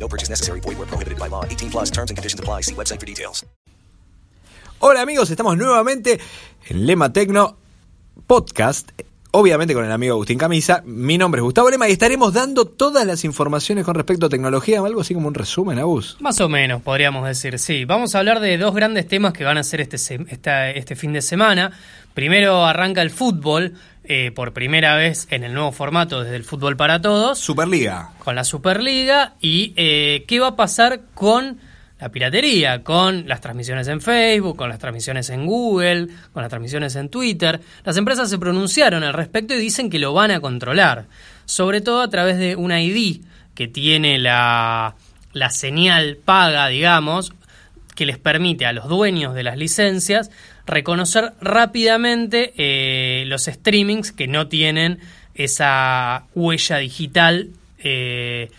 No purchase necessary. Void where prohibited by law. 18 plus terms and conditions apply. See website for details. Hola amigos, estamos nuevamente en Lema Tecno Podcast. Obviamente con el amigo Agustín Camisa. Mi nombre es Gustavo Lema y estaremos dando todas las informaciones con respecto a tecnología. Algo así como un resumen, Agus. Más o menos, podríamos decir, sí. Vamos a hablar de dos grandes temas que van a ser este, esta- este fin de semana. Primero arranca el fútbol, eh, por primera vez en el nuevo formato desde el fútbol para todos, Superliga. con la Superliga. Y eh, qué va a pasar con la piratería, con las transmisiones en Facebook, con las transmisiones en Google, con las transmisiones en Twitter. Las empresas se pronunciaron al respecto y dicen que lo van a controlar, sobre todo a través de un ID que tiene la, la señal paga, digamos, que les permite a los dueños de las licencias reconocer rápidamente eh, los streamings que no tienen esa huella digital eh,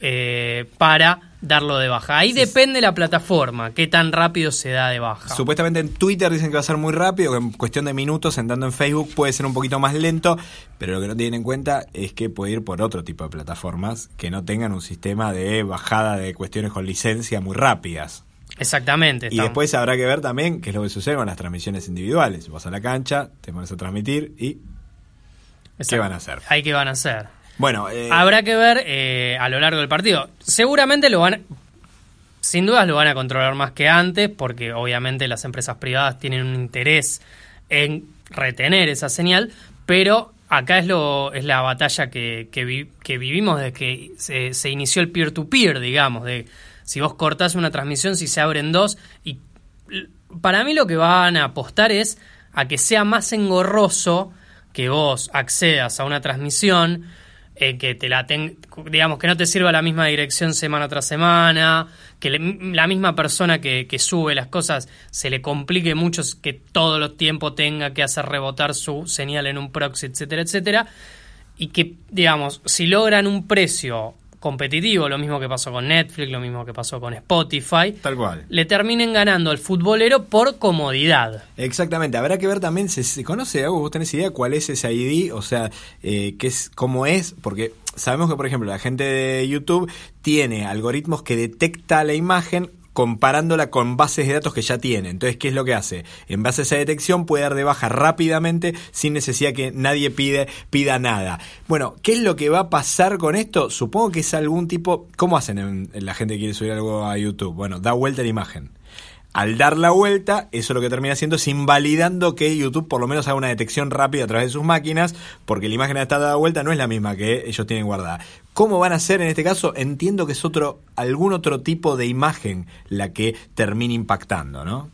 eh, para darlo de baja. Ahí depende la plataforma, qué tan rápido se da de baja. Supuestamente en Twitter dicen que va a ser muy rápido, que en cuestión de minutos, entrando en Facebook puede ser un poquito más lento, pero lo que no tienen en cuenta es que puede ir por otro tipo de plataformas que no tengan un sistema de bajada de cuestiones con licencia muy rápidas. Exactamente. Y después habrá que ver también qué es lo que sucede con las transmisiones individuales. Vas a la cancha, te pones a transmitir y ¿qué van a hacer? Ahí qué van a hacer. Bueno, eh, Habrá que ver eh, a lo largo del partido. Seguramente lo van, sin dudas lo van a controlar más que antes, porque obviamente las empresas privadas tienen un interés en retener esa señal, pero acá es lo es la batalla que, que, vi- que vivimos desde que se, se inició el peer-to-peer, digamos, de si vos cortás una transmisión, si se abren dos, y para mí lo que van a apostar es a que sea más engorroso que vos accedas a una transmisión, eh, que te la ten- digamos que no te sirva la misma dirección semana tras semana, que le- la misma persona que, que sube las cosas se le complique mucho que todo el tiempo tenga que hacer rebotar su señal en un proxy, etcétera, etcétera, y que, digamos, si logran un precio competitivo, lo mismo que pasó con Netflix, lo mismo que pasó con Spotify, tal cual. le terminen ganando al futbolero por comodidad. Exactamente, habrá que ver también, ¿se, se conoce algo? ¿Vos tenés idea cuál es ese ID? O sea, eh, qué es, cómo es, porque sabemos que, por ejemplo, la gente de YouTube tiene algoritmos que detecta la imagen comparándola con bases de datos que ya tiene. Entonces, ¿qué es lo que hace? En base a esa detección puede dar de baja rápidamente sin necesidad que nadie pide, pida nada. Bueno, ¿qué es lo que va a pasar con esto? Supongo que es algún tipo... ¿Cómo hacen en- en la gente que quiere subir algo a YouTube? Bueno, da vuelta la imagen. Al dar la vuelta, eso lo que termina haciendo es invalidando que YouTube por lo menos haga una detección rápida a través de sus máquinas, porque la imagen está dada vuelta no es la misma que ellos tienen guardada. ¿Cómo van a hacer en este caso? Entiendo que es otro, algún otro tipo de imagen la que termina impactando, ¿no?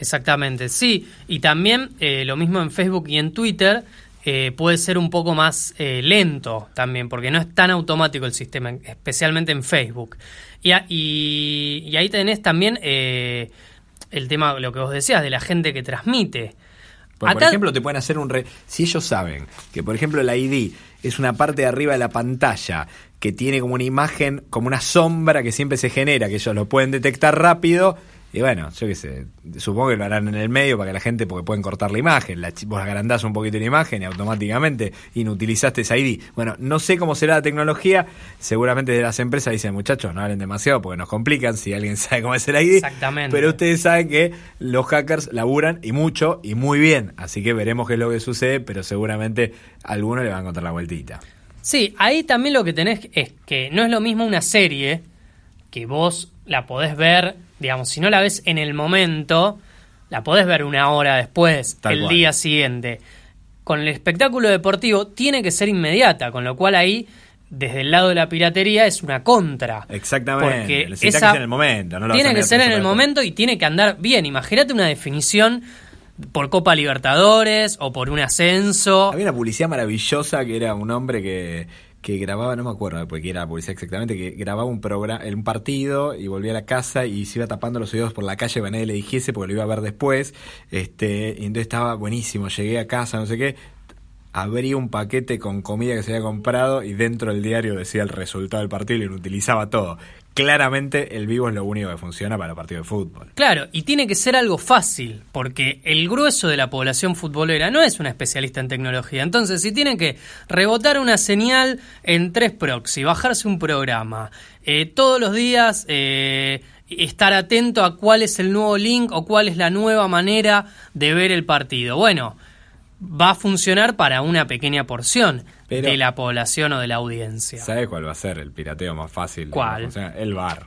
Exactamente, sí. Y también eh, lo mismo en Facebook y en Twitter eh, puede ser un poco más eh, lento también, porque no es tan automático el sistema, especialmente en Facebook. Y, ahí tenés también el tema, lo que vos decías, de la gente que transmite. Porque, por ejemplo, te pueden hacer un... Re... Si ellos saben que, por ejemplo, la ID es una parte de arriba de la pantalla que tiene como una imagen, como una sombra que siempre se genera, que ellos lo pueden detectar rápido, y bueno, yo qué sé, supongo que lo harán en el medio para que la gente, porque pueden cortar la imagen, la, vos agrandás un poquito la imagen y automáticamente inutilizaste esa ID. Bueno, no sé cómo será la tecnología, seguramente de las empresas dicen, muchachos, no hablen demasiado porque nos complican si alguien sabe cómo es el ID. Exactamente. Pero ustedes saben que los hackers laburan y mucho y muy bien. Así que veremos qué es lo que sucede, pero seguramente a alguno le van a encontrar la vueltita. Sí, ahí también lo que tenés es que no es lo mismo una serie que vos la podés ver, digamos, si no la ves en el momento, la podés ver una hora después, Tal el cual. día siguiente. Con el espectáculo deportivo tiene que ser inmediata, con lo cual ahí, desde el lado de la piratería, es una contra. Exactamente. Porque que esa sea en el momento. No tiene que ser en el momento y tiene que andar bien. Imagínate una definición por Copa Libertadores o por un ascenso. Había una publicidad maravillosa que era un hombre que, que grababa, no me acuerdo porque era policía exactamente, que grababa un programa, un partido y volvía a la casa y se iba tapando los oídos por la calle para nadie le dijese porque lo iba a ver después. Este, y entonces estaba buenísimo, llegué a casa, no sé qué, abrí un paquete con comida que se había comprado y dentro del diario decía el resultado del partido y lo utilizaba todo. Claramente el vivo es lo único que funciona para partidos de fútbol. Claro, y tiene que ser algo fácil, porque el grueso de la población futbolera no es una especialista en tecnología. Entonces, si tiene que rebotar una señal en tres proxy, bajarse un programa, eh, todos los días eh, estar atento a cuál es el nuevo link o cuál es la nueva manera de ver el partido. Bueno, va a funcionar para una pequeña porción de la población o de la audiencia. ¿Sabes cuál va a ser el pirateo más fácil? ¿Cuál? El bar.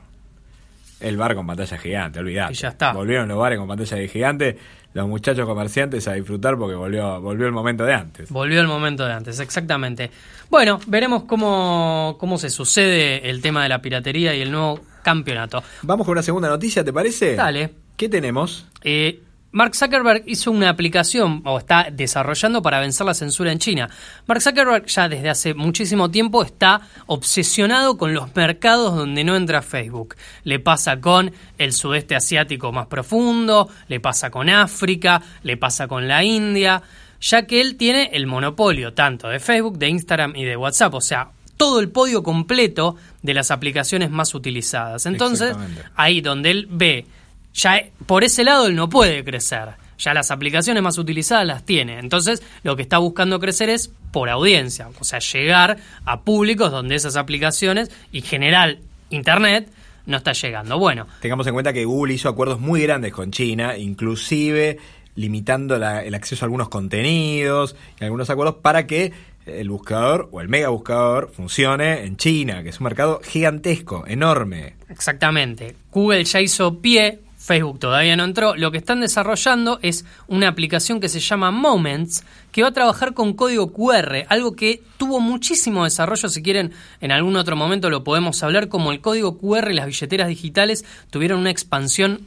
El bar con pantalla gigante, olvidate. Y ya está. Volvieron los bares con pantalla gigante, los muchachos comerciantes a disfrutar porque volvió, volvió el momento de antes. Volvió el momento de antes, exactamente. Bueno, veremos cómo, cómo se sucede el tema de la piratería y el nuevo campeonato. Vamos con una segunda noticia, ¿te parece? Dale. ¿Qué tenemos? Eh, Mark Zuckerberg hizo una aplicación o está desarrollando para vencer la censura en China. Mark Zuckerberg ya desde hace muchísimo tiempo está obsesionado con los mercados donde no entra Facebook. Le pasa con el sudeste asiático más profundo, le pasa con África, le pasa con la India, ya que él tiene el monopolio tanto de Facebook, de Instagram y de WhatsApp, o sea, todo el podio completo de las aplicaciones más utilizadas. Entonces, ahí donde él ve ya por ese lado él no puede crecer. Ya las aplicaciones más utilizadas las tiene. Entonces, lo que está buscando crecer es por audiencia, o sea, llegar a públicos donde esas aplicaciones y general Internet no está llegando. Bueno, tengamos en cuenta que Google hizo acuerdos muy grandes con China, inclusive limitando el acceso a algunos contenidos y algunos acuerdos para que el buscador o el mega buscador funcione en China, que es un mercado gigantesco, enorme. Exactamente. Google ya hizo pie Facebook todavía no entró. Lo que están desarrollando es una aplicación que se llama Moments, que va a trabajar con código QR, algo que tuvo muchísimo desarrollo. Si quieren, en algún otro momento lo podemos hablar, como el código QR y las billeteras digitales tuvieron una expansión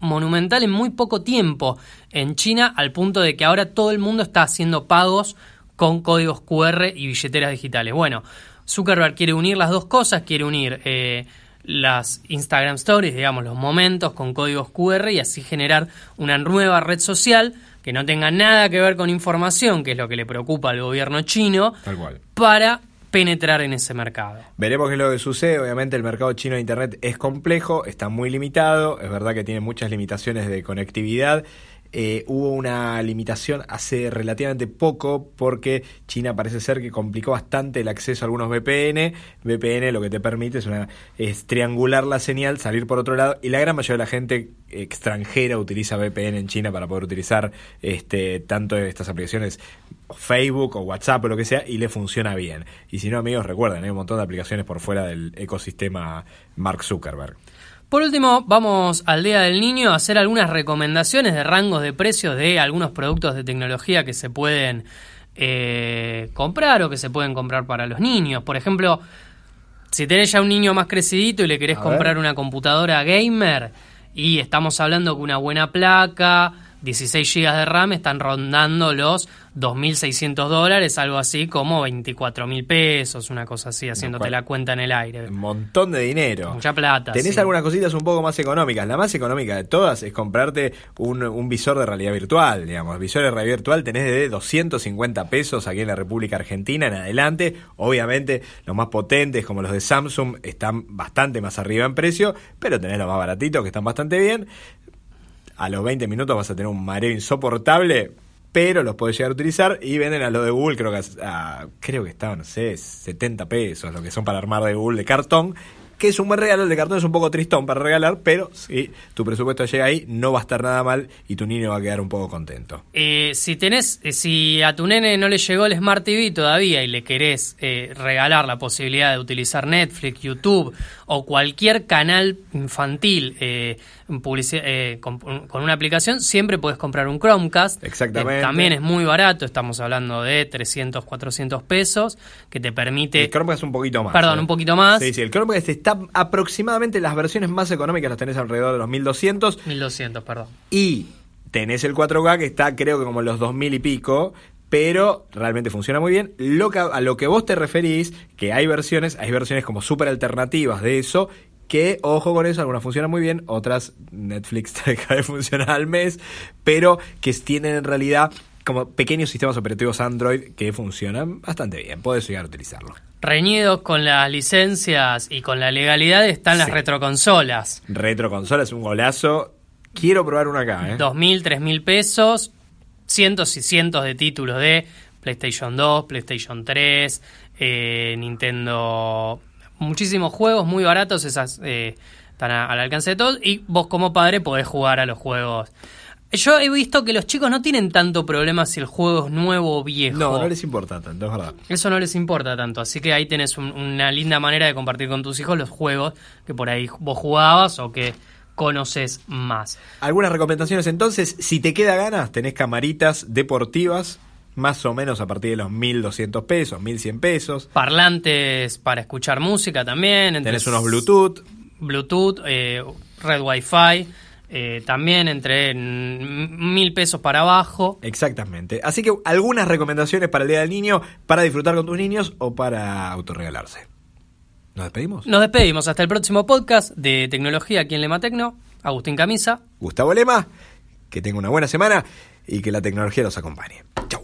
monumental en muy poco tiempo en China, al punto de que ahora todo el mundo está haciendo pagos con códigos QR y billeteras digitales. Bueno, Zuckerberg quiere unir las dos cosas, quiere unir eh, las Instagram Stories, digamos, los momentos con códigos QR y así generar una nueva red social que no tenga nada que ver con información, que es lo que le preocupa al gobierno chino, para penetrar en ese mercado. Veremos qué es lo que sucede. Obviamente el mercado chino de Internet es complejo, está muy limitado, es verdad que tiene muchas limitaciones de conectividad eh, hubo una limitación hace relativamente poco porque China parece ser que complicó bastante el acceso a algunos VPN. VPN lo que te permite es, una, es triangular la señal, salir por otro lado y la gran mayoría de la gente extranjera utiliza VPN en China para poder utilizar este, tanto estas aplicaciones Facebook o WhatsApp o lo que sea y le funciona bien. Y si no amigos recuerden, hay un montón de aplicaciones por fuera del ecosistema Mark Zuckerberg. Por último, vamos al Día del Niño a hacer algunas recomendaciones de rangos de precios de algunos productos de tecnología que se pueden eh, comprar o que se pueden comprar para los niños. Por ejemplo, si tenés ya un niño más crecidito y le querés comprar una computadora gamer y estamos hablando que una buena placa, 16 GB de RAM están rondando los 2.600 dólares, algo así como 24.000 pesos, una cosa así, haciéndote la cuenta en el aire. Un montón de dinero. Mucha plata. Tenés algunas cositas un poco más económicas. La más económica de todas es comprarte un, visor de realidad virtual, digamos. Visor de realidad virtual tenés de 250 pesos aquí en la República Argentina en adelante. Obviamente los más potentes como los de Samsung están bastante más arriba en precio, pero tenés los más baratitos que están bastante bien a los 20 minutos vas a tener un mareo insoportable, pero los puedes llegar a utilizar y venden a lo de Google, creo que, creo que estaban, no sé, 70 pesos, lo que son para armar de Google de cartón, que es un buen regalo. El de cartón es un poco tristón para regalar, pero si tu presupuesto llega ahí, no va a estar nada mal y tu niño va a quedar un poco contento. Eh, si tenés, eh, si a tu nene no le llegó el Smart TV todavía y le querés eh, regalar la posibilidad de utilizar Netflix, YouTube o cualquier canal infantil con, con, una aplicación, siempre puedes comprar un Chromecast. Exactamente. también es muy barato, estamos hablando de 300, 400 pesos, que te permite... El Chromecast un poquito más. Perdón, un poquito más. Sí, sí, el Chromecast está aproximadamente las versiones más económicas las tenés alrededor de los 1200. 1200, perdón. Y tenés el 4K que está creo que como los 2000 y pico, pero realmente funciona muy bien. Lo que, a lo que vos te referís, que hay versiones, hay versiones como súper alternativas de eso, que, ojo con eso, algunas funcionan muy bien, otras Netflix te deja de funcionar al mes, pero que tienen en realidad como pequeños sistemas operativos Android que funcionan bastante bien. Puedes llegar a utilizarlo. Reñidos con las licencias y con la legalidad están las Sí. retroconsolas. Retroconsola es un golazo. Quiero probar una acá, ¿eh? Dos mil, tres mil pesos, cientos y cientos de títulos de PlayStation 2, PlayStation 3, eh, Nintendo, muchísimos juegos muy baratos, esas eh, están a- al alcance de todos y vos como padre podés jugar a los juegos. Yo he visto que los chicos no tienen tanto problema si el juego es nuevo o viejo. No, no les importa tanto, es verdad. Eso no les importa tanto, así que ahí tenés un- una linda manera de compartir con tus hijos los juegos que por ahí vos jugabas o que conoces más. Algunas recomendaciones entonces, si te queda ganas, tenés camaritas deportivas, más o menos a partir de los 1200 pesos, 1100 pesos. Parlantes para escuchar música también. entre Tenés unos Bluetooth, Bluetooth, eh, red Wi-Fi, eh, también entre mil pesos para abajo. exactamente. Así que algunas recomendaciones para el Día del Niño, para disfrutar con tus niños o para autorregalarse. ¿Nos despedimos? Nos despedimos hasta el próximo podcast de tecnología aquí en Lema Tecno. Agustín Camisa. Gustavo Lema, que tenga una buena semana y que la tecnología los acompañe. Chau.